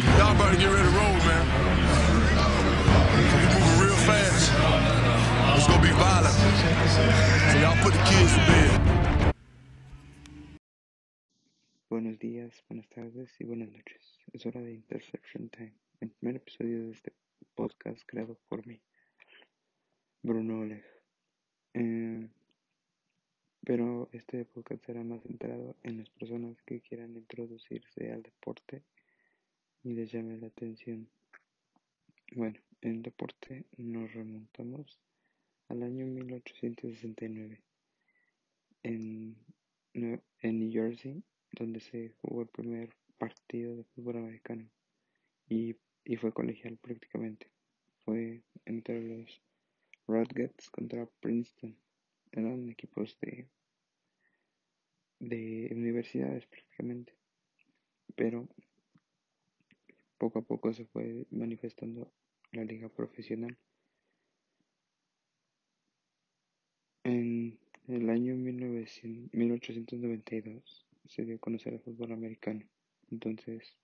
Y'all about to get ready to roll, man. We moving real fast. It's gonna be violent. So y'all put the kids to bed. Buenos días, buenas tardes y buenas noches. Es hora de Interception Time, el primer episodio de este podcast creado por mí, Bruno Oleg. Eh, pero este podcast será más centrado en las personas que quieran introducirse al deporte y les llame la atención. Bueno, en deporte nos remontamos al año 1869 en, en New Jersey, donde se jugó el primer partido de fútbol americano y, y fue colegial prácticamente. Fue entre los Rodgers contra Princeton. Eran equipos de, de universidades prácticamente. Pero poco a poco se fue manifestando la liga profesional. En el año 1900 1892 se dio a conocer el fútbol americano. Entonces,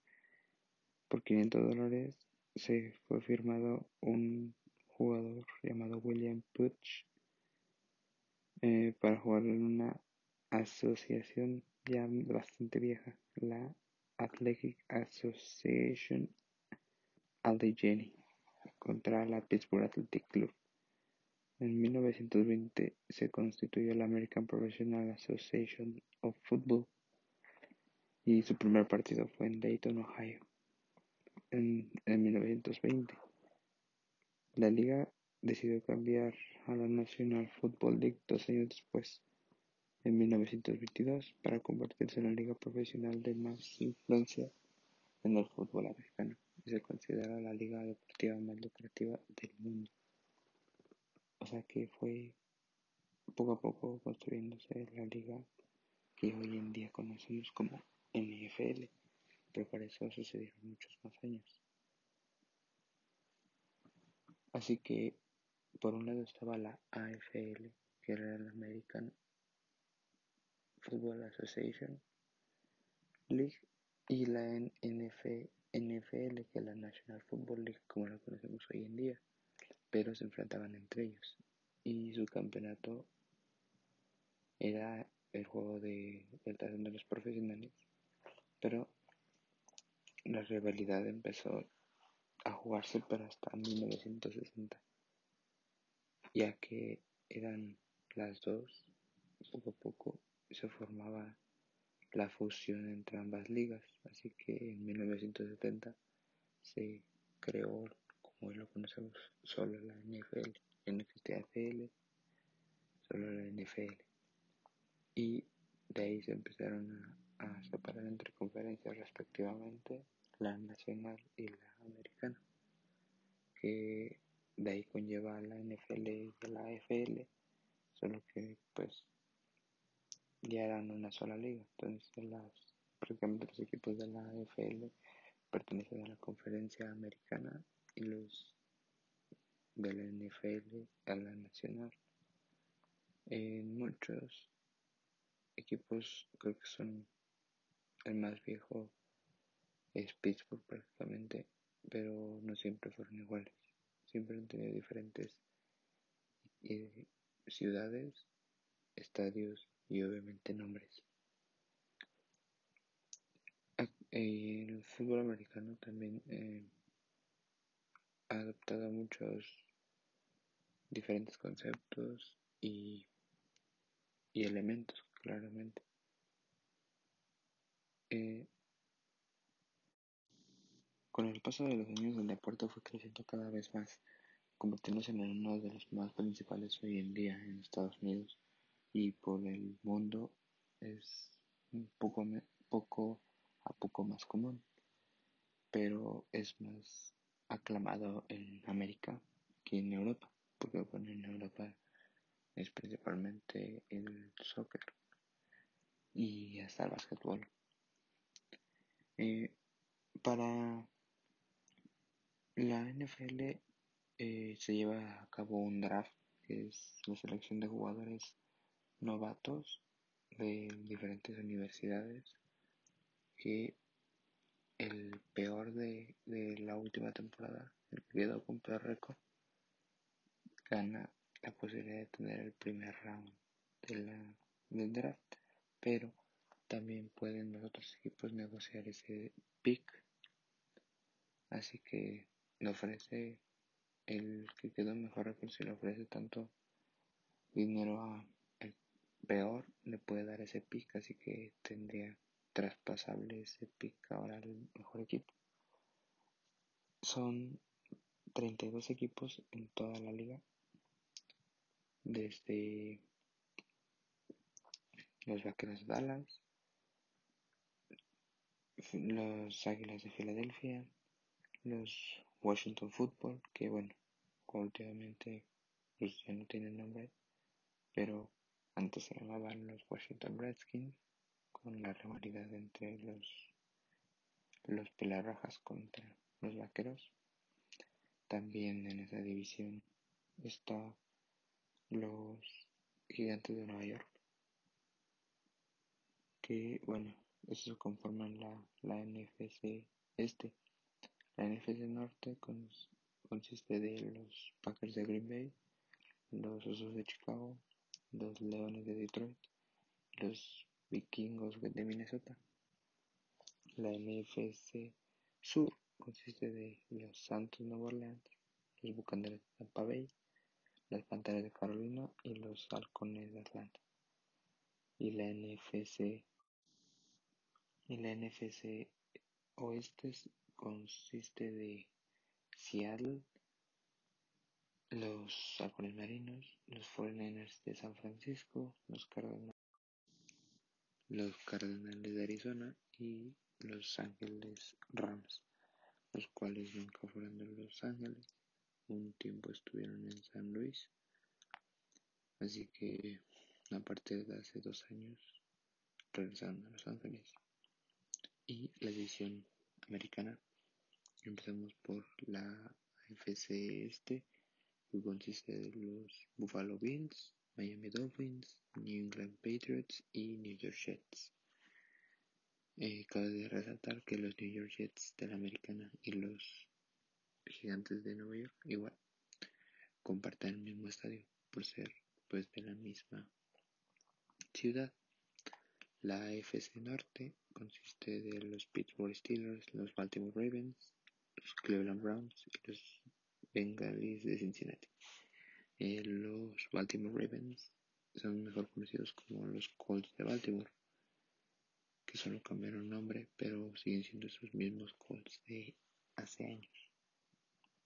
por 500 dólares se fue firmado un jugador llamado William Putsch eh, para jugar en una asociación ya bastante vieja, la Athletic Association Allegheny, contra la Pittsburgh Athletic Club. En 1920 se constituyó la American Professional Association of Football y su primer partido fue en Dayton, Ohio, en, en 1920. La liga decidió cambiar a la National Football League dos años después, en 1922, para convertirse en la liga profesional de más influencia en el fútbol americano y se considera la liga deportiva más lucrativa del mundo. O sea que fue poco a poco construyéndose la liga que hoy en día conocemos como NFL, pero para eso sucedieron muchos más años. Así que por un lado estaba la AFL, que era la American Football Association League, y la NF NFL, que es la National Football League, como la conocemos hoy en día, pero se enfrentaban entre ellos. Y su campeonato era el juego de el talón de los profesionales, pero la rivalidad empezó a jugarse pero hasta 1960, ya que eran las dos, poco a poco se formaba la fusión entre ambas ligas, así que en 1970 se creó, como hoy lo conocemos, solo la NFL, AFL, solo la NFL, y de ahí se empezaron a, a separar entre conferencias respectivamente la nacional y la americana, que de ahí conlleva la NFL y la AFL, solo que pues ya eran una sola liga, entonces las, prácticamente los equipos de la AFL pertenecen a la conferencia americana y los de la NFL a la nacional. En muchos equipos creo que son el más viejo es Pittsburgh prácticamente, pero no siempre fueron iguales. Siempre han tenido diferentes eh, ciudades, estadios y obviamente nombres. Eh, el fútbol americano también eh, ha adoptado muchos diferentes conceptos y, y elementos, claramente. Eh, con el paso de los años el deporte fue creciendo cada vez más, convirtiéndose en uno de los más principales hoy en día en Estados Unidos y por el mundo es un poco, poco a poco más común, pero es más aclamado en América que en Europa, porque bueno, en Europa es principalmente el soccer y hasta el básquetbol. Eh, para la NFL eh, se lleva a cabo un draft, que es la selección de jugadores novatos de diferentes universidades que el peor de, de la última temporada, el que quedó con peor récord, gana la posibilidad de tener el primer round de la, del draft, pero también pueden los otros equipos negociar ese pick. Así que le ofrece el que quedó mejor récord, si le ofrece tanto dinero a peor, le puede dar ese pick, así que tendría traspasable ese pick ahora al mejor equipo. Son 32 equipos en toda la liga, desde los Vaqueros de Dallas, los Águilas de Filadelfia, los Washington Football, que bueno, últimamente pues ya no tienen nombre, pero antes se llamaban los Washington Redskins, con la rivalidad entre los, los Pelarrojas contra los Vaqueros. También en esa división está los Gigantes de Nueva York, que bueno, estos conforman la, la NFC este. La NFC norte consiste de los Packers de Green Bay, los Osos de Chicago, los Leones de Detroit, los Vikingos de Minnesota. La NFC Sur consiste de los Santos Nueva Orleans, los Bucaneros de Tampa Bay, las Panteras de Carolina y los Halcones de Atlanta. Y la NFC y la NFC Oeste consiste de Seattle, los Halcones Marinos, los 49ers de San Francisco, los Cardenales, los Cardenales de Arizona y los Ángeles Rams, los cuales nunca fueron de Los Ángeles, un tiempo estuvieron en San Luis, así que a partir de hace dos años regresaron a Los Ángeles. Y la edición americana, empezamos por la AFC este, que consiste de los Buffalo Bills, Miami Dolphins, New England Patriots y New York Jets. Eh, cabe resaltar que los New York Jets de la americana y los gigantes de Nueva York igual comparten el mismo estadio por ser pues de la misma ciudad. La AFC Norte consiste de los Pittsburgh Steelers, los Baltimore Ravens, los Cleveland Browns y los Bengalis de Cincinnati. Eh, los Baltimore Ravens son mejor conocidos como los Colts de Baltimore, que solo cambiaron nombre, pero siguen siendo esos mismos Colts de hace años,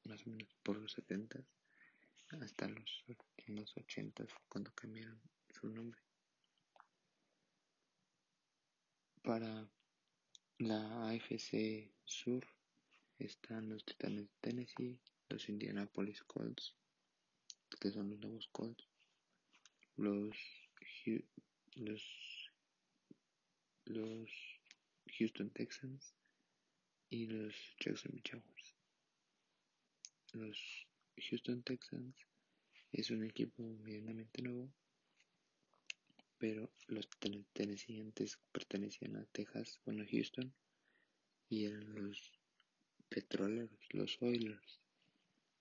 más o menos por los 70 hasta los, los 80 fue cuando cambiaron su nombre. Para la AFC Sur están los Titanes de Tennessee, los Indianapolis Colts, que son los nuevos Colts, los, los, los Houston Texans y los Jacksonville Jaguars. Los Houston Texans es un equipo medianamente nuevo, pero los Tennessee pertenecían a Texas, bueno, Houston, y eran los petroleros, los Oilers,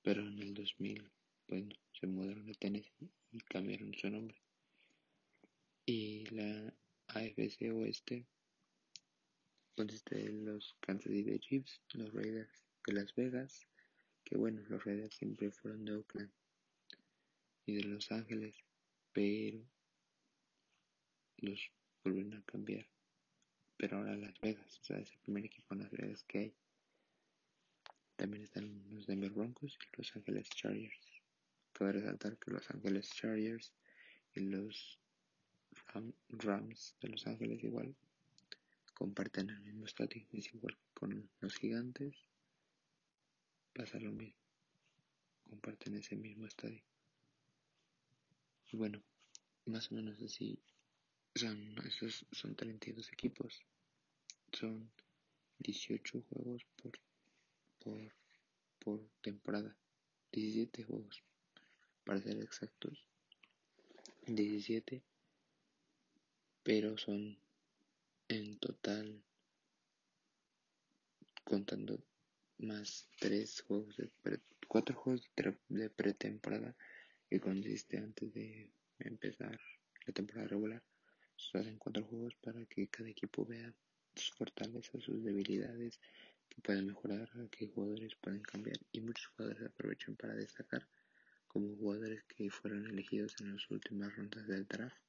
pero en el 2000, bueno, se mudaron a Tennessee y cambiaron su nombre. Y la AFC Oeste consiste de los Kansas City Chiefs, los Raiders de Las Vegas, que bueno, los Raiders siempre fueron de Oakland y de Los Ángeles, pero los vuelven a cambiar. Pero ahora Las Vegas, o sea, es el primer equipo en Las Vegas que hay. También están los Denver Broncos y Los Ángeles Chargers. Cabe resaltar que Los Ángeles Chargers y los Rams de Los Ángeles igual comparten el mismo estadio, es igual que con los gigantes, pasa lo mismo, comparten ese mismo estadio. Y bueno, más o menos así son, esos son 32 equipos, son 18 juegos por, por, por temporada, 17 juegos para ser exactos, 17, pero son en total contando más tres juegos de cuatro juegos de pretemporada que consiste antes de empezar la temporada regular. Se hacen cuatro juegos para que cada equipo vea sus fortalezas, sus debilidades, que pueden mejorar, qué jugadores pueden cambiar y muchos jugadores aprovechan para destacar como jugadores que fueron elegidos en las últimas rondas del draft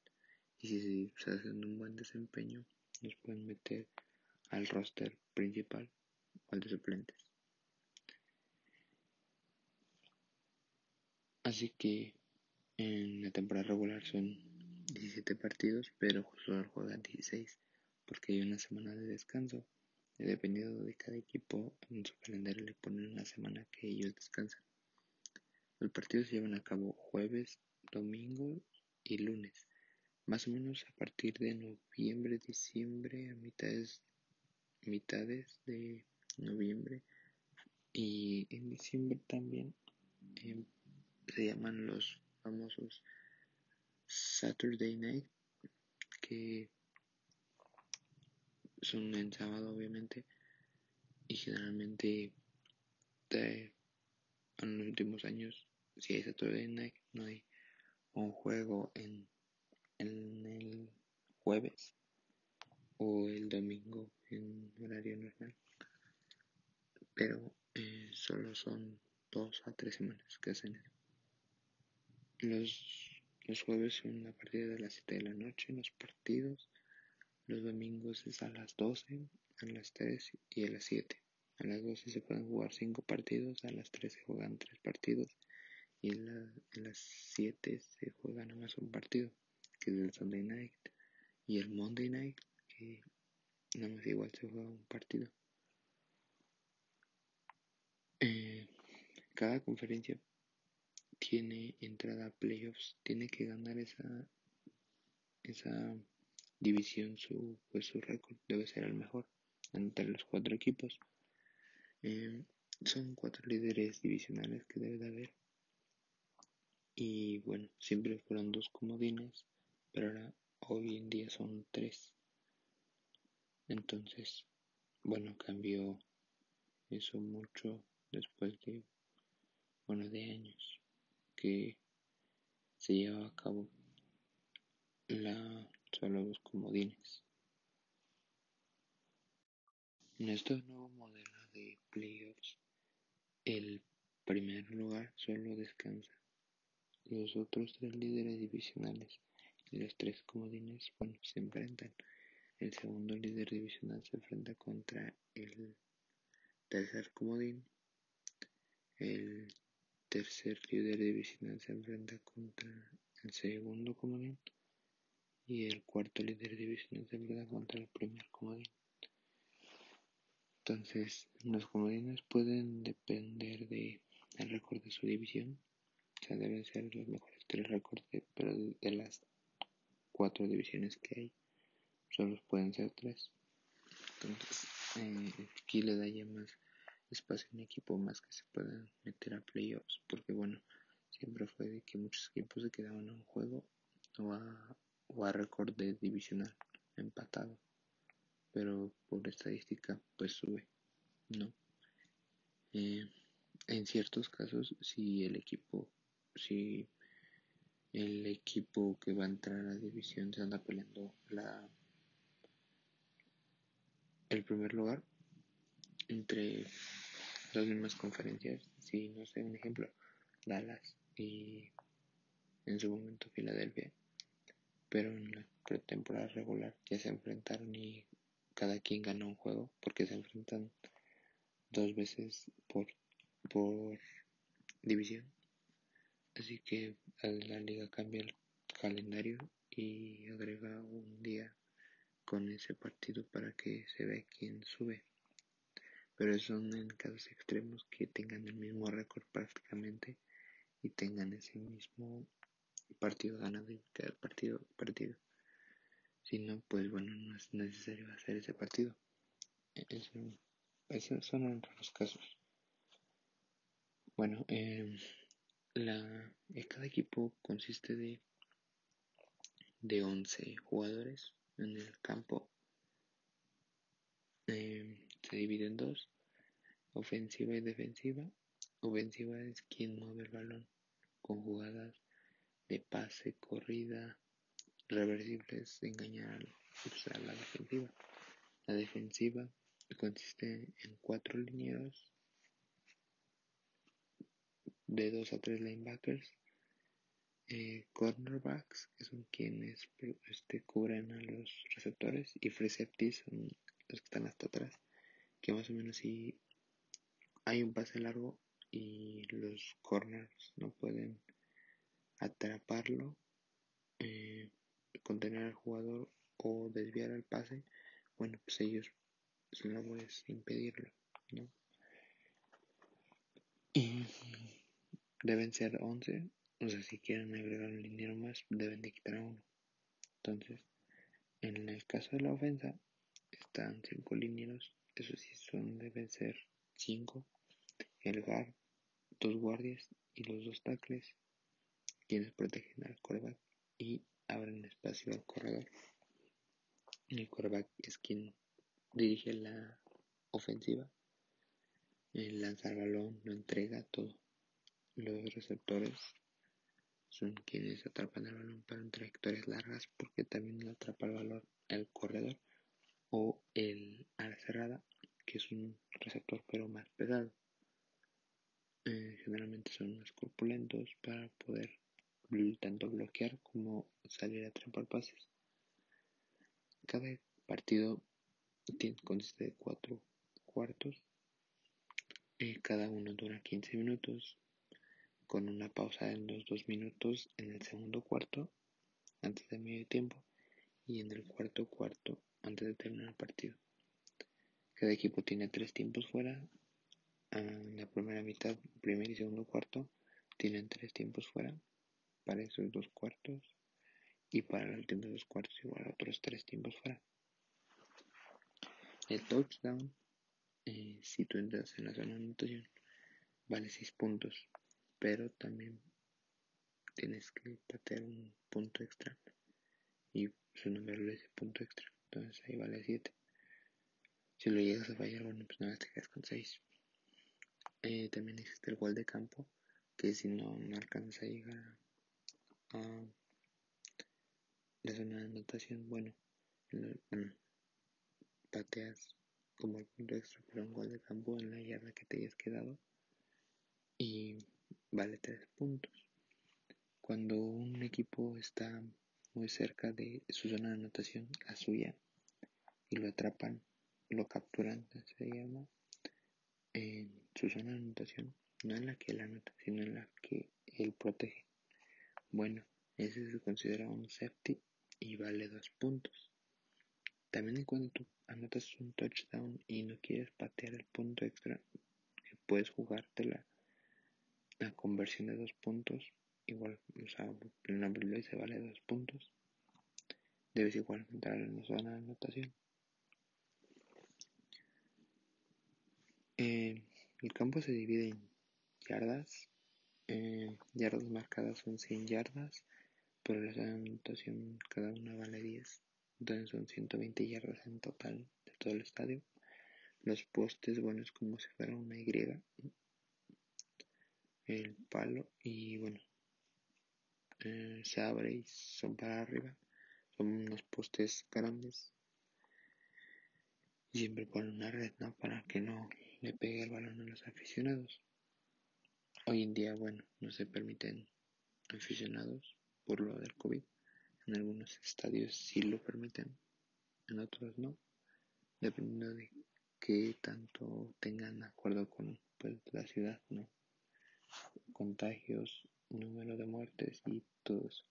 y si se hacen un buen desempeño los pueden meter al roster principal o al de suplentes. Así que en la temporada regular son 17 partidos, pero solo juegan 16 porque hay una semana de descanso. Dependiendo de cada equipo, en su calendario le ponen una semana que ellos descansan. Los partidos se llevan a cabo jueves, domingo y lunes. Más o menos a partir de noviembre, diciembre, a mitades, mitades de noviembre y en diciembre también em, se llaman los famosos Saturday Night que son en sábado obviamente y generalmente en los últimos años si hay Saturday Night no hay un juego en, el jueves o el domingo en horario normal pero eh, solo son dos a tres semanas que hacen eso. Los, los jueves son a partir de las 7 de la noche los partidos los domingos es a las 12, a las 3 y a las 7. A las 12 se pueden jugar 5 partidos, a las 3 se juegan 3 partidos y en, las 7 se juega nada más un partido, que es el Sunday Night. Y el Monday Night, que nada más igual se juega un partido. Eh, cada conferencia tiene entrada a playoffs, tiene que ganar esa, esa división su pues su récord debe ser el mejor entre los cuatro equipos. Em, son cuatro líderes divisionales que debe de haber. Y bueno siempre fueron dos comodines pero ahora hoy en día son tres. Entonces bueno cambió eso mucho después de bueno de años que se lleva a cabo la solo los comodines. En este nuevo modelo de playoffs, el primer lugar solo descansa. Los otros tres líderes divisionales y los tres comodines, bueno, se enfrentan. El segundo líder divisional se enfrenta contra el tercer comodín. El tercer líder divisional se enfrenta contra el segundo comodín y el cuarto líder divisional se enfrenta contra el primer comodín. Entonces, los comodines pueden depender de el récord de su división. O sea, deben ser los mejores tres récords, pero de las cuatro divisiones que hay, solo pueden ser tres. Entonces, eh, aquí le da ya más espacio a un equipo más que se puedan meter a playoffs, porque bueno, siempre fue de que muchos equipos se quedaban a un juego o a o a récord de divisional empatado pero por estadística pues sube no eh, en ciertos casos si el equipo si el equipo que va a entrar a la división se anda peleando la el primer lugar entre las mismas conferencias si no sé un ejemplo Dallas y en su momento Filadelfia pero en la pretemporada regular ya se enfrentaron y cada quien ganó un juego porque se enfrentan dos veces por, por división. Así que la liga cambia el calendario y agrega un día con ese partido para que se vea quién sube. Pero son en casos extremos que tengan el mismo récord prácticamente y tengan ese mismo partido ganado y cada partido partido Si no, pues bueno, no es necesario hacer ese partido. Eso, esos son los casos. Bueno, eh, la, eh, cada equipo consiste de, de 11 jugadores en el campo. Eh, se divide en dos. ofensiva y defensiva. Ofensiva es quien mueve el balón con jugadas de pase, corrida, reversibles, engañar a la defensiva. La defensiva consiste en cuatro linieros de dos a tres linebackers, eh, cornerbacks, que son quienes este, cubren a los receptores, y free safeties son los que están hasta atrás, que más o menos si hay un pase largo y los corners no pueden atraparlo, eh, contener al jugador o desviar el pase, bueno, pues ellos su labor es impedirlo, ¿no? Y deben ser 11, o sea, si quieren agregar un dinero más, deben de quitar a uno. Entonces, en el caso de la ofensa, están 5 linieros, eso sí, son, deben ser 5, el guard, dos guardias y los dos tackles, quienes protegen al coreback y abren espacio al corredor. El coreback es quien dirige la ofensiva, lanza el balón, lo entrega todo. Los receptores son quienes atrapan el balón para trayectorias largas porque también lo atrapa el balón el corredor o el ala cerrada que es un receptor pero más pesado. Eh, generalmente son más corpulentos para poder tanto bloquear como salir a atrapar pases. Cada partido consiste de cuatro cuartos. y cada uno dura 15 minutos, con una pausa de unos 2 minutos en el segundo cuarto, antes de medio tiempo, y en el cuarto cuarto, antes de terminar el partido. Cada equipo tiene tres tiempos fuera. En la primera mitad, primer y segundo cuarto, tienen tres tiempos fuera para esos dos cuartos. Y para el último dos cuartos, igual otros tres tiempos fuera. El touchdown, eh, si tú entras en la zona de anotación, vale 6 puntos, pero también tienes que patear un punto extra y su número es punto extra, entonces ahí vale 7. Si lo llegas a fallar, bueno, pues nada, te quedas con 6. Eh, también existe el gol de campo, que si no, no alcanzas a llegar la zona de anotación, bueno, bueno pateas como el punto extra para un gol de campo en la yarda que te hayas quedado y vale 3 puntos. Cuando un equipo está muy cerca de su zona de anotación, la suya, y lo atrapan, lo capturan, se llama, en su zona de anotación, no en la que él anota, sino en la que él protege. Bueno, ese se considera un safety y vale 2 puntos. También cuando tú anotas un touchdown y no quieres patear el punto extra, puedes jugarte la, conversión de dos puntos, igual, o sea, el nombre se vale dos puntos. Debes igual entrar en la zona de anotación. Eh, el campo se divide en yardas. Eh, yardas marcadas son 100 yardas, pero la anotación cada una vale 10 entonces son 120 yardas en total de todo el estadio. Los postes, bueno, es como si fuera una Y. El palo y bueno, eh, se abre y son para arriba. Son unos postes grandes. Y siempre ponen una red, ¿no? Para que no le pegue el balón a los aficionados. Hoy en día, bueno, no se permiten aficionados por lo del COVID. En algunos estadios sí lo permiten, en otros no, dependiendo de qué tanto tengan acuerdo con pues, la ciudad, ¿no? Contagios, número de muertes y todo eso.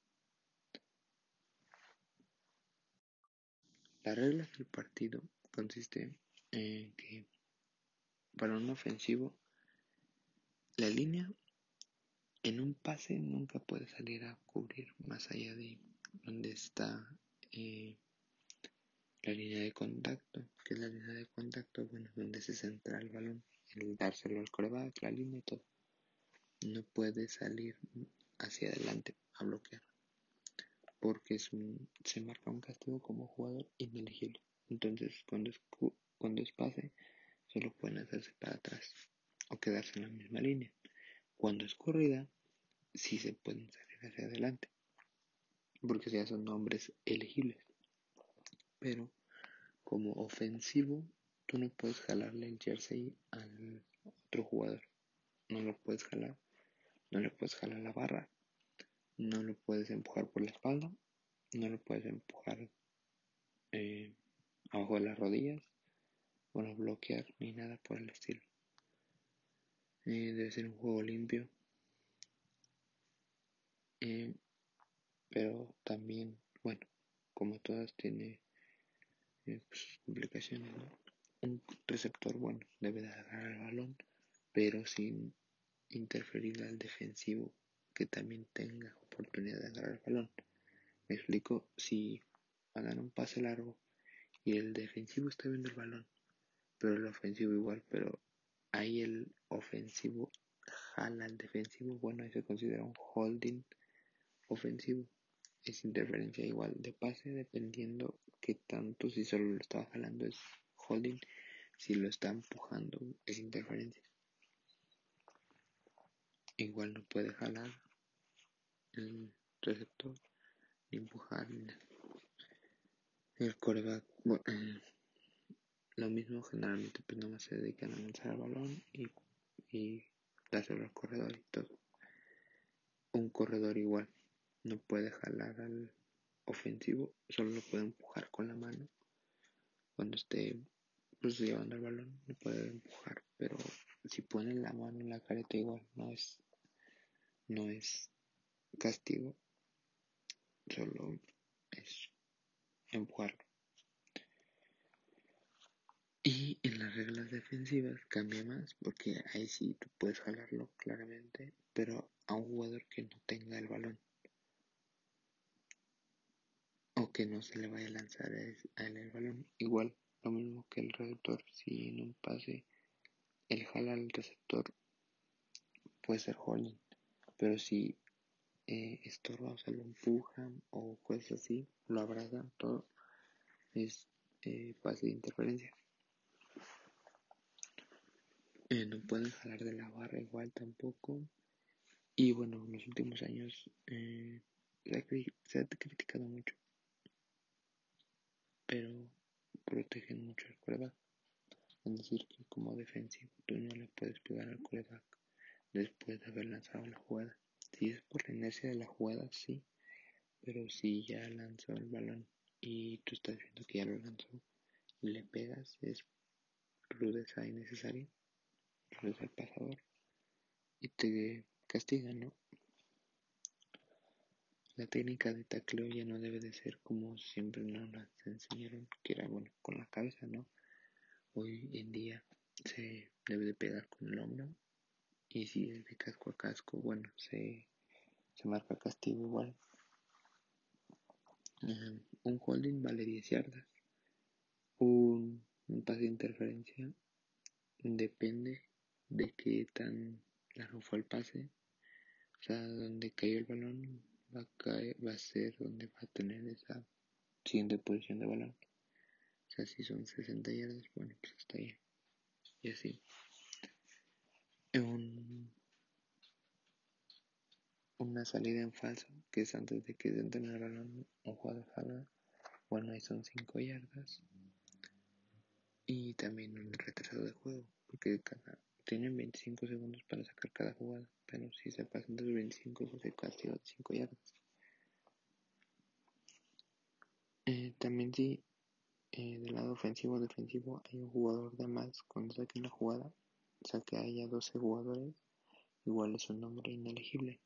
La regla del partido consiste en que para un ofensivo la línea en un pase nunca puede salir a cubrir más allá de donde está eh, la línea de contacto, que es la línea de contacto, bueno, donde se centra el balón, el dárselo al coreback, la línea y todo. No puede salir hacia adelante a bloquear, porque es un, se marca un castigo como jugador ineligible. Entonces, cuando es, cuando es pase, solo pueden hacerse para atrás o quedarse en la misma línea. Cuando es corrida, sí se pueden salir hacia adelante, porque ya son nombres elegibles. Pero como ofensivo, tú no puedes jalarle el jersey al otro jugador. No lo puedes jalar. No le puedes jalar la barra. No lo puedes empujar por la espalda. No lo puedes empujar eh, abajo de las rodillas. Bueno, bloquear ni nada por el estilo. Eh, debe ser un juego limpio. Eh, pero también, bueno, como todas tiene eh, pues, complicaciones, Un receptor bueno debe de agarrar el balón, pero sin interferir al defensivo que también tenga oportunidad de agarrar el balón. Me explico, si hagan un pase largo y el defensivo está viendo el balón, pero el ofensivo igual, pero ahí el ofensivo jala al defensivo, bueno, ahí se considera un holding ofensivo. Es interferencia igual de pase dependiendo que tanto si solo lo estaba jalando es holding, si lo está empujando es interferencia. Igual no puede jalar el receptor ni empujar El coreback, eh, lo mismo generalmente pues más se dedican a lanzar el balón y, y dárselo al corredor y todo. Un corredor igual no puede jalar al ofensivo, solo lo puede empujar con la mano. Cuando esté pues, llevando el balón, no puede empujar, pero si pone la mano en la careta igual no es no es castigo, solo es empujarlo. Y en las reglas defensivas cambia más porque ahí sí tú puedes jalarlo claramente, pero a un jugador que no tenga el balón o que no se le vaya a lanzar a él el balón. Igual, lo mismo que el receptor, si en un pase el jala al receptor puede ser holding, pero si eh, estorba, o sea, lo empujan o cosas así, lo abrazan, todo es eh, pase de interferencia. Eh, no pueden jalar de la barra igual tampoco. Y bueno, en los últimos años eh, se, ha, criticado mucho. Pero protegen mucho al coreback. Es decir, que como defensivo tú no le puedes pegar al coreback después de haber lanzado la jugada. Si es por la inercia de la jugada, sí. Pero si ya lanzó el balón y tú estás viendo que ya lo lanzó le pegas, es rudeza innecesaria al pasador y te castigan, ¿no? La técnica de tacleo ya no debe de ser como siempre nos la enseñaron, que era bueno con la cabeza, ¿no? Hoy en día se debe de pegar con el hombro y si es de casco a casco, bueno, se, se marca castigo igual. un holding vale 10 yardas. Un, un pase de interferencia depende de qué tan largo fue el pase, o sea, donde cayó el balón va a, caer, va a ser donde va a tener esa siguiente posición de balón. O sea, si son 60 yardas, bueno, pues hasta ahí. Y así. Un, una salida en falso, que es antes de que entre el balón, un jugador jala. Bueno, ahí son 5 yardas. Y también un retraso de juego, porque cada tienen 25 segundos para sacar cada jugada, pero si se pasan de los 25 se castiga 5 yardas. Eh, también si eh, del lado ofensivo o defensivo hay un jugador de más cuando saquen la jugada, o sea que haya 12 jugadores, igual es un nombre inelegible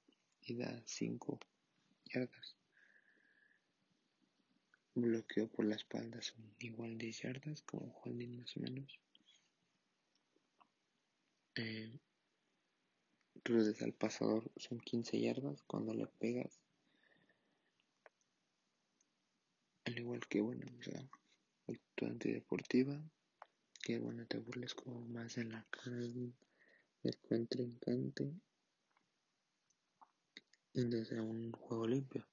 y da 5 yardas. Bloqueo por la espalda son igual 10 yardas, como holding más o menos eh, al pasador son 15 yardas cuando le pegas. Al igual que, bueno, o sea, actitud antideportiva, que bueno, te burles como más en la cara del, contrincante. Y desde un juego limpio.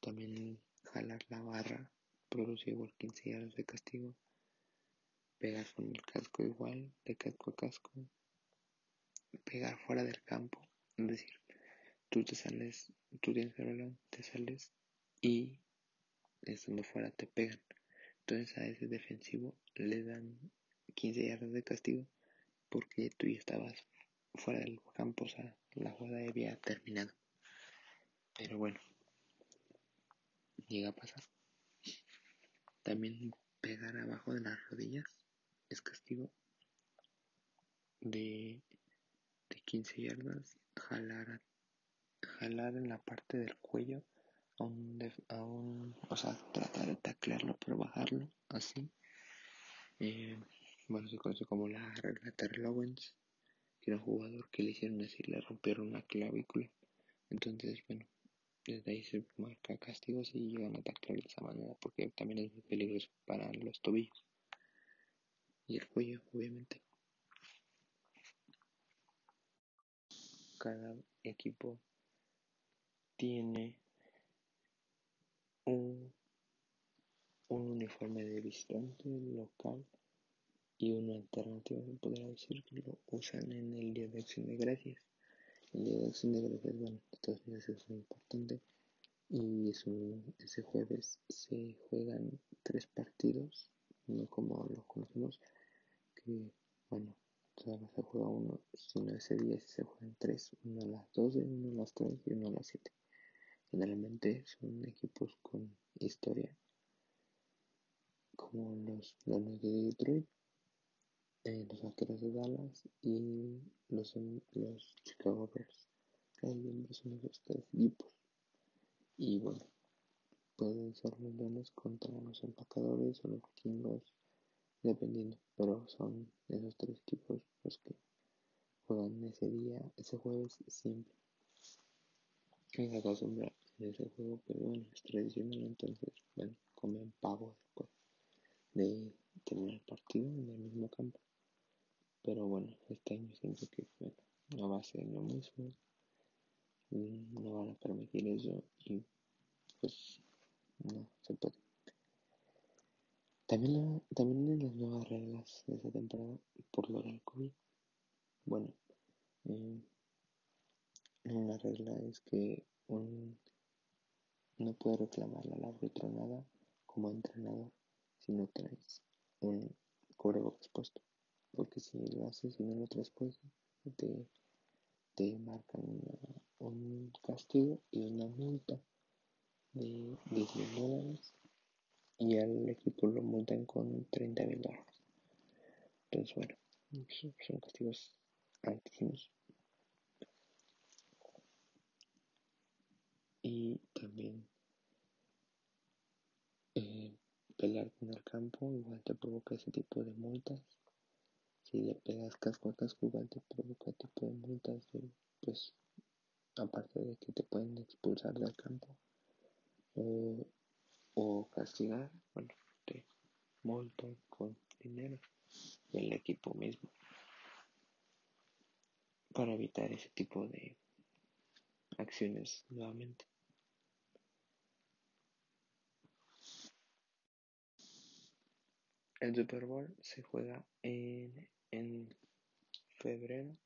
También jalar la barra produce igual 15 yardas de castigo. Pegar con el casco igual, de casco a casco, pegar fuera del campo, es decir, tú te sales, tú tienes el balón, te sales y estando fuera te pegan. Entonces a ese defensivo le dan 15 yardas de castigo porque tú ya estabas fuera del campo, o sea, la jugada había terminado. Pero bueno, llega a pasar. También pegar abajo de las rodillas es castigo de, de 15 yardas, jalar, jalar en la parte del cuello a un, a un, o sea, tratar de taclearlo pero bajarlo así. Eh, bueno, se conoce como la regla Terrell Owens, que era un jugador que le hicieron así, le rompieron una clavícula. Entonces, bueno, desde ahí se marca castigos y llegan a taclear de esa manera, porque también es muy peligroso para los tobillos y el cuello, obviamente. Cada equipo tiene un, un uniforme de visitante local y una alternativa se podría decir que lo usan en el Día de Acción de Gracias. El Día de Acción de Gracias, bueno, todas maneras es muy importante y es ese jueves se juegan tres partidos, no como lo conocemos, que bueno, solo se juega uno, sino ese día se juegan tres, uno a las 12, uno a las 3 y uno a las 7. Generalmente son equipos con historia, como los Leones de Detroit, eh, los Vaqueros de Dallas y los, los Chicago Bears. Hay son esos tres equipos. Y bueno, pueden ser los Leones contra los empacadores o los vikingos, dependiendo. Pero son esos tres equipos los que juegan ese día, ese jueves siempre. Es la costumbre en ese juego, pero bueno, es tradicional, entonces, bueno, comen pavo después de tener el partido en el mismo campo. Pero bueno, este año siento que bueno, no va a ser lo mismo, no van a permitir eso y pues no se puede. También, también en las nuevas reglas de esta temporada por lo del COVID, bueno, eh, una regla es que un, no puede reclamarle al árbitro nada como entrenador si no traes un cubrebocas puesto. Porque si lo haces y no lo traes puesto, te, te marcan un castigo y una multa de 10 mil dólares y al equipo lo multan con 30 mil dólares. Entonces, bueno, son castigos altísimos. Y también eh, pelear con el campo igual te provoca ese tipo de multas. Si le pegas casco a casco igual te provoca tipo de multas pues aparte de que te pueden expulsar del campo o castigar, bueno, te multan con dinero y el equipo mismo para evitar ese tipo de acciones nuevamente. El Super Bowl se juega en, en febrero,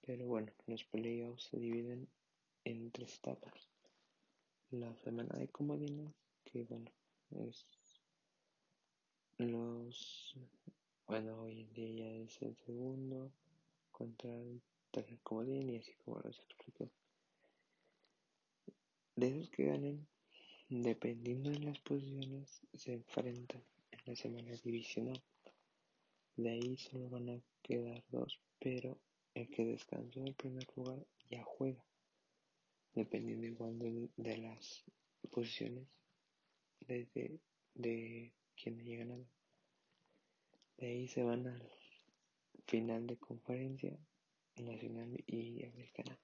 pero bueno, los playoffs se dividen en tres etapas. La semana de comodines, que bueno, es los, bueno, hoy en día ya es el segundo contra el tercer comodín y así como los expliqué. De esos que ganen, dependiendo de las posiciones, se enfrentan la semana divisional. De ahí solo van a quedar dos, pero el que descansó en el primer lugar ya juega, dependiendo igual de, las posiciones de, de quien haya ganado. De ahí se van al final de conferencia nacional y americana.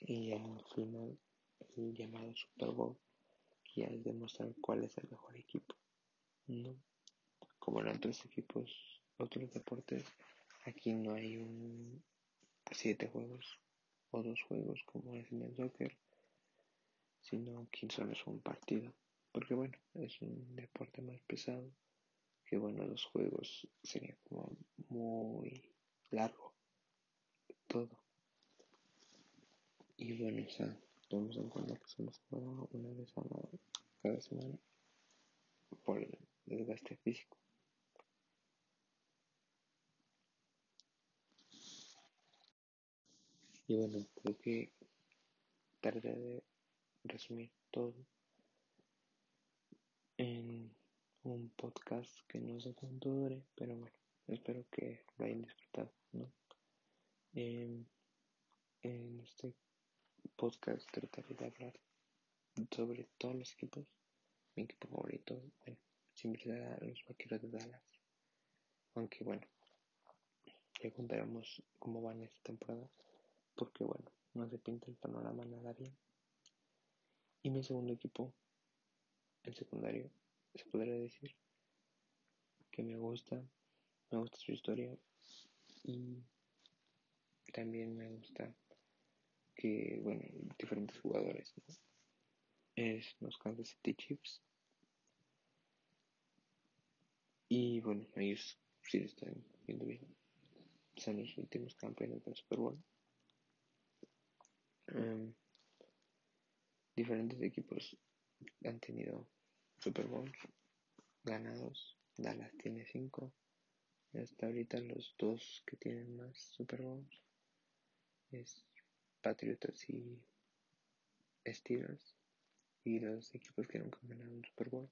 Y al final el llamado Super Bowl, que es demostrar cuál es el mejor equipo. No. Como en otros equipos, otros deportes, aquí no hay un siete juegos o dos juegos como es en el soccer, sino que solo es un partido. Porque bueno, es un deporte más pesado que bueno, los juegos sería como muy largo todo. Y bueno, o sea, tenemos en cuenta que solo se juega una vez a la, cada semana por el desgaste físico. Y bueno, creo que trataré de resumir todo en un podcast que no sé cuánto dure, pero bueno, espero que lo hayan disfrutado, ¿no? en este podcast trataré de hablar sobre todos los equipos. Mi equipo favorito, bueno, siempre será los vaqueros de Dallas. Aunque bueno, ya contaremos cómo van esta temporada porque bueno, no se pinta el panorama nada bien. Y mi segundo equipo, el secundario, se podría decir que me gusta, me gusta su historia y también me gusta que, bueno, diferentes jugadores, Es los Kansas City Chiefs. Y bueno, ellos sí están viendo bien. Son los últimos campeones del Super Bowl. Em, diferentes equipos han tenido Super Bowls ganados. Dallas tiene 5. Hasta ahorita los dos que tienen más Super Bowls es Patriots y Steelers. Y los equipos que nunca han ganado un Super Bowl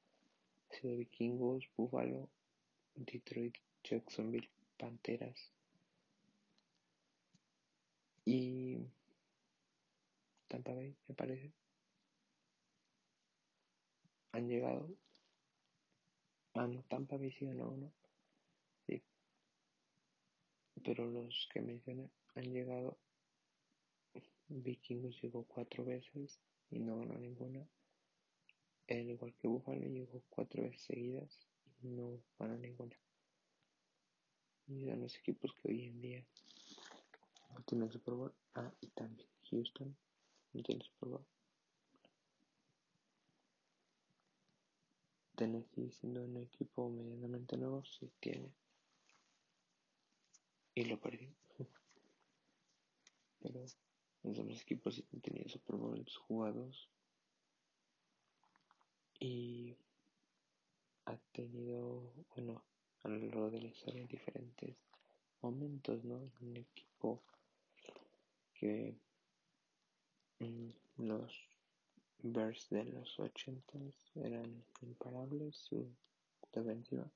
han sido Vikingos, Buffalo, Detroit, Jacksonville, Panteras. Y Tampa Bay, me parece. Han llegado. Ah, no, Tampa Bay sí ganó uno. Sí. Pero los que mencioné han llegado. Vikingos llegó cuatro veces y no ganó ninguna. El igual que Buffalo llegó cuatro veces seguidas y no ganó ninguna. Y son los equipos que hoy en día no tienen Super Bowl. Ah, y también Houston no tiene Super. Tennessee siendo un equipo medianamente nuevo, sí tiene. Y lo perdí. Pero los demás equipos sí han tenido Super Bowls jugados. Y ha tenido, bueno, a lo largo de la historia diferentes momentos, ¿no? Un equipo que los Bears de los 80 eran imparables su defensiva,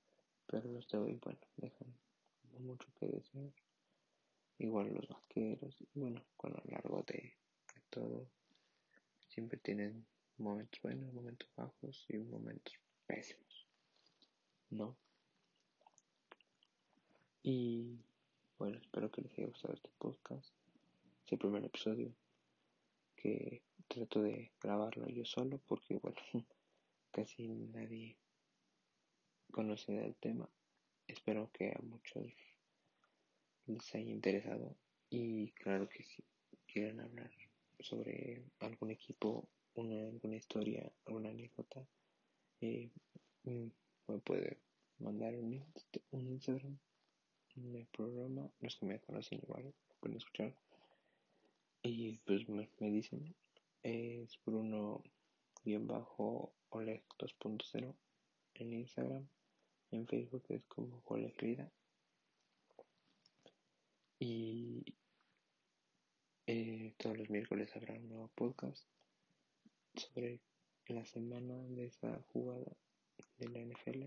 pero los de hoy, bueno, dejan mucho que desear. Igual los vaqueros, y bueno, con lo largo de, todo, siempre tienen momentos buenos, momentos bajos y momentos pésimos, ¿no? Y bueno, espero que les haya gustado este podcast. Es el primer episodio que trato de grabarlo yo solo porque bueno casi nadie conoce del tema. Espero que a muchos les haya interesado y claro que si quieren hablar sobre algún equipo una, alguna historia alguna anécdota eh, mm, me puede mandar un, Instagram en el programa los que me conocen igual pueden escuchar y pues me, dicen, es Bruno-Oleg 2.0 en Instagram, en Facebook es como Oleg Lida. Y eh, todos los miércoles habrá un nuevo podcast sobre la semana de esa jugada de la NFL.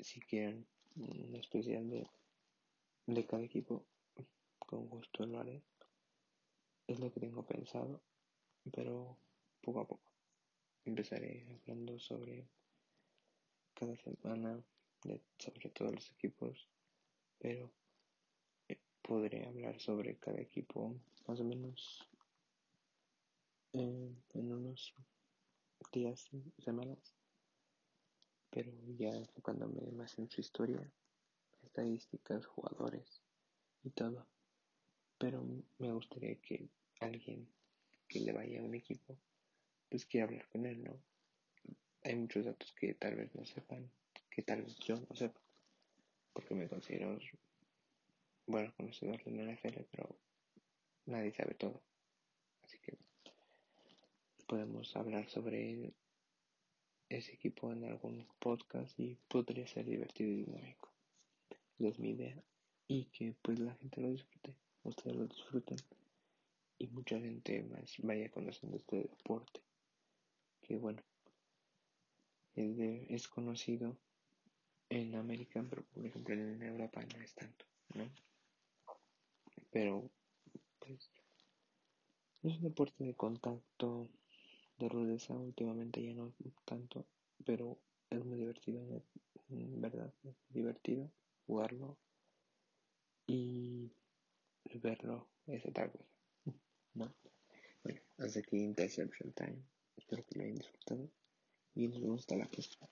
Si quieren un especial de, de cada equipo, con gusto lo haré es lo que tengo pensado, pero poco a poco. Empezaré hablando sobre cada semana, sobre todos los equipos, pero eh, podré hablar sobre cada equipo más o menos en unos días, semanas, pero ya enfocándome más en su historia, estadísticas, jugadores y todo pero me gustaría que alguien que le vaya a un equipo pues quiera hablar con él, ¿no? Hay muchos datos que tal vez no sepan que tal vez yo no sepa, porque me considero bueno conocedor de la NFL, pero nadie sabe todo. Así que podemos hablar sobre ese equipo en algún podcast y podría ser divertido y dinámico. Es mi idea. Y que pues la gente lo disfrute, ustedes lo disfruten y mucha gente más vaya conociendo este deporte. Que bueno, es, es conocido en América, pero por ejemplo en Europa no es tanto, ¿no? Pero pues es un deporte de contacto, de rudeza, últimamente ya no tanto, pero es muy divertido, en verdad, es divertido jugarlo y verlo es otra cosa, ¿no? Bueno, hasta aquí Interception Time, espero que lo hayan disfrutado y nos vemos hasta la próxima.